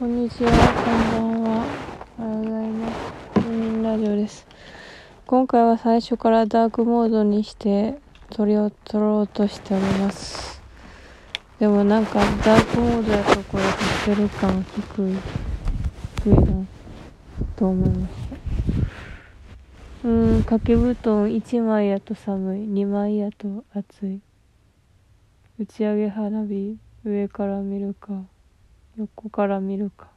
こんにちは、こんばんは。おはようございます。うんラジオです。今回は最初からダークモードにして撮りを撮ろうとしております。でもなんかダークモードやとこれ撮ってる感低い、低い。な、と思い。ました。うーん、掛け布団1枚やと寒い、2枚やと暑い。打ち上げ花火、上から見るか。横から見るか。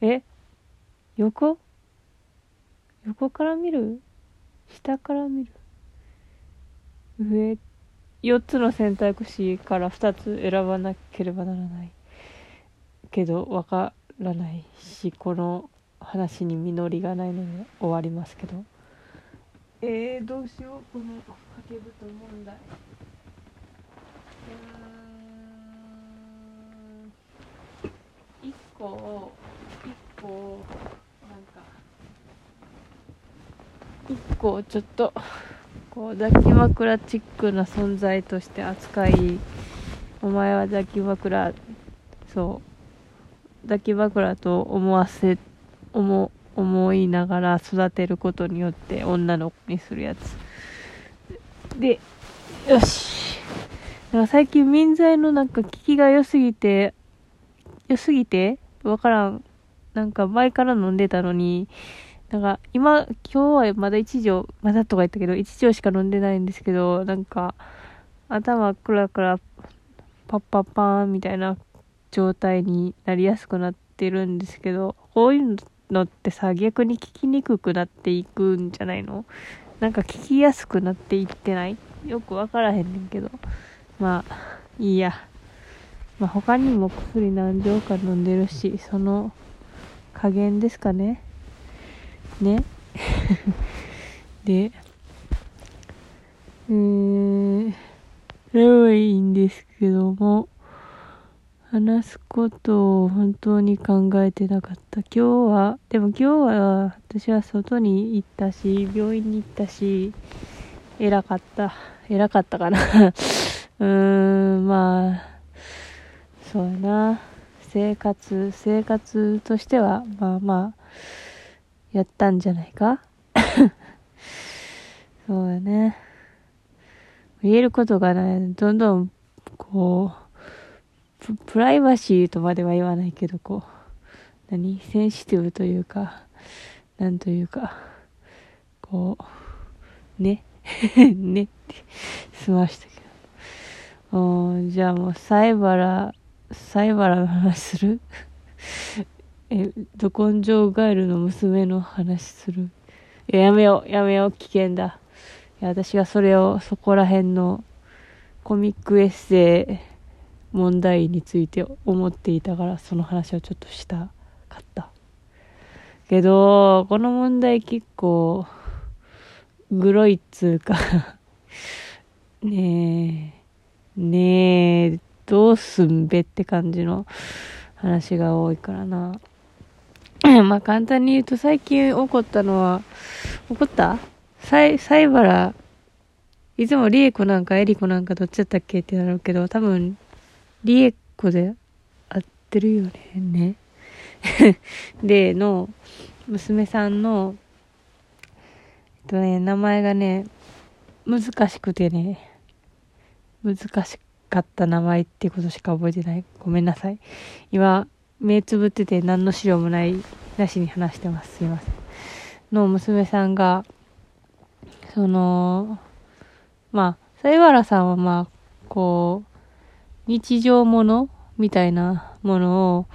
え？横？横から見る？下から見る？上？4つの選択肢から2つ選ばなければならない。けどわからないしこの話に実りがないので終わりますけど。えー、どうしよう。この掛け布団問題うーん一個一個なんか一個ちょっとこう抱き枕チックな存在として扱いお前は抱き枕そう抱き枕と思わせ思思いながら育てることによって女の子にするやつ。でよし。なんか最近民剤のなんか効きが良すぎて良すぎてわからん。なんか前から飲んでたのに、なんか今、今日はまだ1錠、まだとか言ったけど、1錠しか飲んでないんですけど、なんか頭クラクラパッパッパーンみたいな状態になりやすくなってるんですけど、こういうのってさ、逆に効きにくくなっていくんじゃないの？なんか効きやすくなっていってない？よくわからへんねんけど。まあ、いいや。まあ、他にも薬何錠か飲んでるし、その加減ですかね。ね。で、えー、それはいいんですけども、話すことを本当に考えてなかった。今日は、でも今日は私は外に行ったし、病院に行ったし、偉かった。偉かったかな。うーん、まあ、そうやな。生活、生活としては、まあまあ、やったんじゃないか？そうやね。言えることがない。どんどん、こう、プライバシーとまでは言わないけど、こう、何？センシティブというか、なんというか、こう、ね？ねって済ましたけど。おーじゃあもう、サイバラ、サイバラの話する？え、ど根性ガエルの娘の話する？いややめよう、やめよう、危険だ。いや、私がそれを、そこら辺のコミックエッセイ問題について思っていたから、その話をちょっとしたかった。けど、この問題結構、グロいっつうか ねえ、ねえ、どうすんべって感じの話が多いからな。まあ簡単に言うと最近起こったのは、起こった？サイ、サイバラ、いつもリエコなんかエリコなんかどっちだったっけってなるけど、多分、リエコで合ってるよね。ね。で、の、娘さんの、えっとね、名前がね、難しくてね、難しかった名前ってことしか覚えてない。ごめんなさい。今、目つぶってて何の資料もない、なしに話してます。すいません。の娘さんが、その、まあ、さ原さんはまあ、こう、日常ものみたいなものを、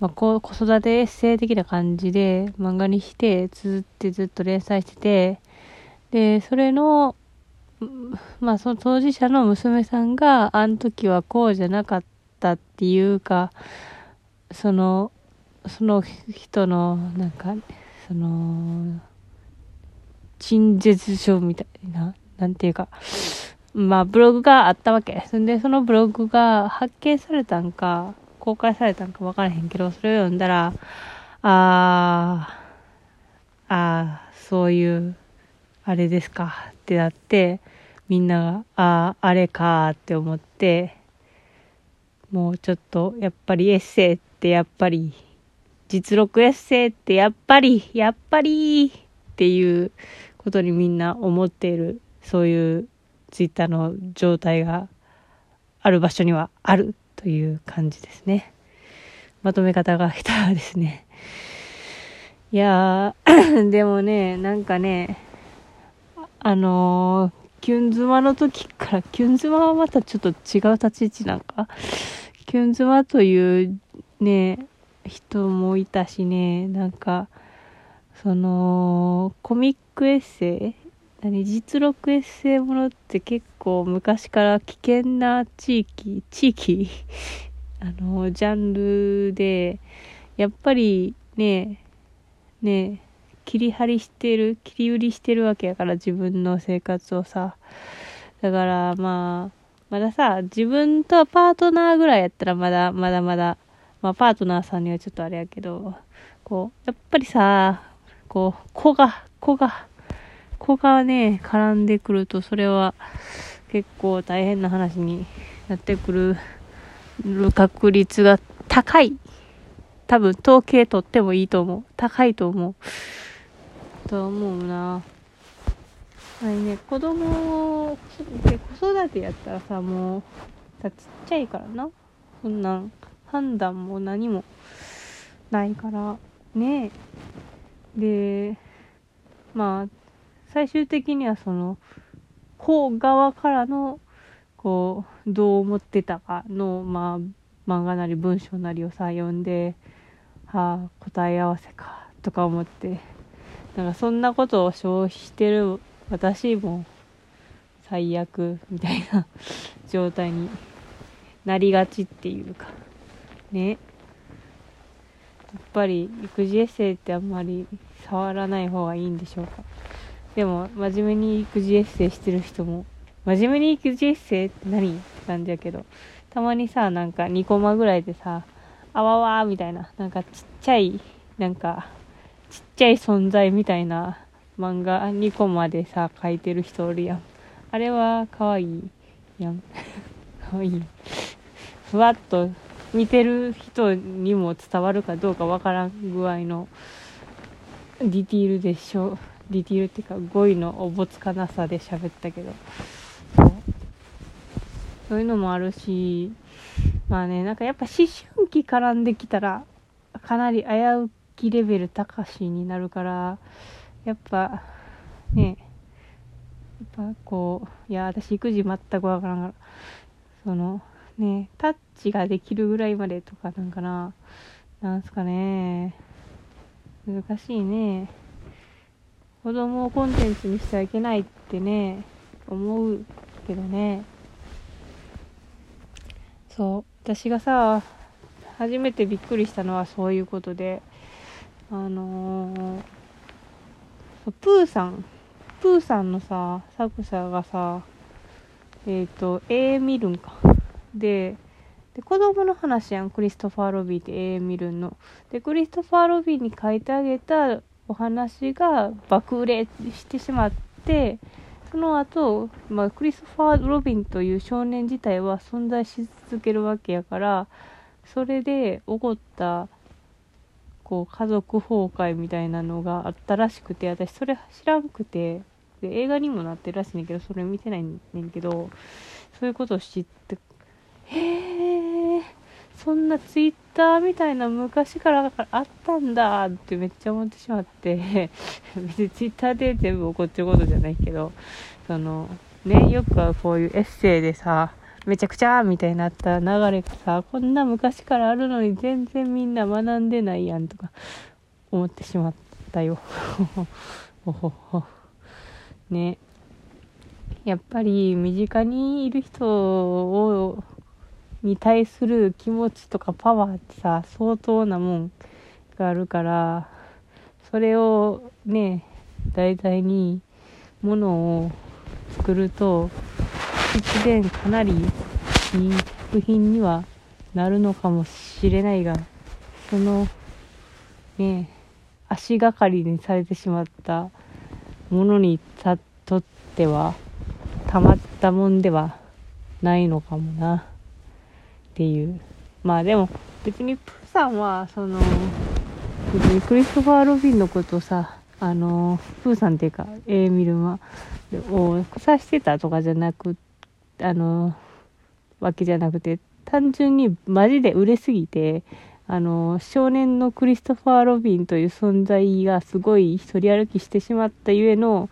まあ、こう、子育てエッセイ的な感じで漫画にして、綴ってずっと連載してて、で、それの、まあ、その当事者の娘さんが、あの時はこうじゃなかったっていうか、その、その人の、なんか、その、陳述書みたいな、なんていうか、まあ、ブログがあったわけ。そんで、そのブログが発見されたんか、公開されたんか分からへんけど、それを読んだら、あー、あー、そういう、あれですか？ってなって、みんなが、ああ、あれかって思って、もうちょっと、やっぱりエッセイってやっぱり実録エッセイってやっぱり、やっぱりっていうことにみんな思っている、そういうツイッターの状態がある場所にはあるという感じですね。まとめ方が下手ですね。いやー、でもね、なんかね、あのー、キュン妻の時から、キュン妻はまたちょっと違う立ち位置なんか、キュン妻というね、人もいたしね、なんか、その、コミックエッセイ？何実録エッセイものって結構昔から危険な地域、地域？あの、ジャンルで、やっぱりね、ね、切り張りしてる、切り売りしてるわけやから自分の生活をさ。だからまあ、まださ、自分とパートナーぐらいやったらまだ、まだまだ、まあパートナーさんにはちょっとあれやけど、こう、やっぱりさ、こう、子が、子が、子がね、絡んでくると、それは結構大変な話になってくる確率が高い。多分統計取ってもいいと思う。高いと思う。と思うな。あれね、子供で、子育てやったらさ、もう、ちっちゃいからな。そんなん、判断も何もないから、ねで、まあ、最終的にはその、子側からの、こう、どう思ってたかの、まあ、漫画なり文章なりをさ、読んで、はあ、答え合わせか、とか思って、なんかそんなことを消費してる私も最悪みたいな 状態になりがちっていうか。ね。やっぱり育児エッセイってあんまり触らない方がいいんでしょうか。でも真面目に育児エッセイしてる人も真面目に育児エッセイって何って感じやけどたまにさなんか2コマぐらいでさあわわみたいななんかちっちゃいなんかちっちゃい存在みたいな漫画2コマでさ、描いてる人おるやん。あれは可愛いやん。可愛いい。ふわっと見てる人にも伝わるかどうかわからん具合のディティールでしょ。ディティールっていうか語彙のおぼつかなさで喋ったけど。そういうのもあるし、まあね、なんかやっぱ思春期絡んできたら、かなり危うきレベル高しになるから、やっぱ、ね、やっぱこう、いや、私育児全くわからんから、その、ね、タッチができるぐらいまでとかなんかな、なんすかね、難しいね。子供をコンテンツにしてはいけないってね、思うけどね。そう、私がさ、初めてびっくりしたのはそういうことで、あのー、プーさん、プーさんのさ、作者がさ、えっ、ー、と、絵見るんか。で、で、子供の話やん、クリストファー・ロビーって絵見るの。で、クリストファー・ロビーに書いてあげたお話が爆売れしてしまって、その後、まあ、クリストファー・ロビンという少年自体は存在し続けるわけやから、それで起こったこう家族崩壊みたいなのがあったらしくて私それ知らんくてで映画にもなってるらしいねんけどそれ見てないねんけどそういうことを知ってへえそんなツイッターみたいな昔からあったんだってめっちゃ思ってしまって別にツイッターで全部起こってることじゃないけどそのねよくはこういうエッセイでさめちゃくちゃみたいになった流れがさ、こんな昔からあるのに全然みんな学んでないやんとか思ってしまったよ。ね。やっぱり身近にいる人を、に対する気持ちとかパワーってさ、相当なもんがあるから、それをね、題材にものを作ると、一連かなりいい作品にはなるのかもしれないが、その、ね、足がかりにされてしまったものにとっては、たまったもんではないのかもな、っていう。まあでも、別にプーさんは、その、別にクリストファー・ロビンのことをさ、あの、プーさんっていうか、エーミルマをさしてたとかじゃなくて、あの、わけじゃなくて、単純にマジで売れすぎて、あの、少年のクリストファー・ロビンという存在がすごい一人歩きしてしまったゆえの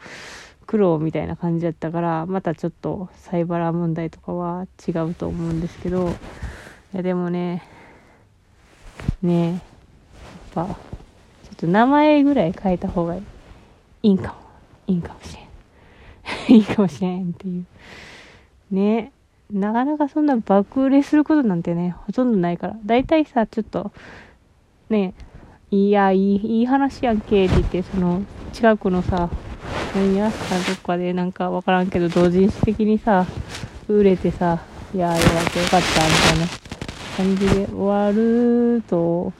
苦労みたいな感じだったから、またちょっとサイバラ問題とかは違うと思うんですけど、いやでもね、ねやっぱ、ちょっと名前ぐらい変えた方がいいんかも。いいんかもしれん。いいかもしれんっていう。ねなかなかそんな爆売れすることなんてね、ほとんどないから。だいたいさ、ちょっと、ねいや、いい、いい話やんけって言って、その、近くのさ、何やさ、どっかでなんかわからんけど、同人誌的にさ、売れてさ、いや、よかったよかった、みたいな感じで終わると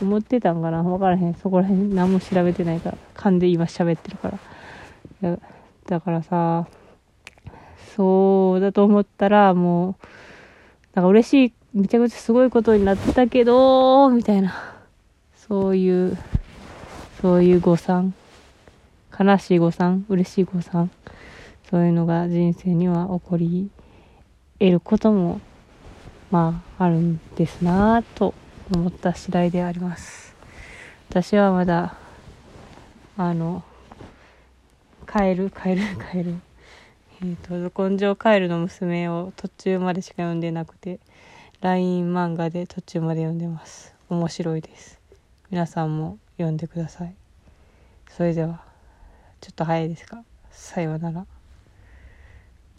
思ってたんかなわからへん。そこら辺何も調べてないから。勘で今喋ってるから。だからさ、そうだと思ったら、もう、なんか嬉しい、めちゃくちゃすごいことになったけど、みたいな。そういう、そういう誤算。悲しい誤算、嬉しい誤算。そういうのが人生には起こり得ることも、まあ、あるんですなぁと思った次第であります。私はまだ、あの、帰る、帰る、帰る。えーと、と根性カエルの娘を途中までしか読んでなくて LINE 漫画で途中まで読んでます。面白いです。皆さんも読んでください。それではちょっと早いですか？さようなら。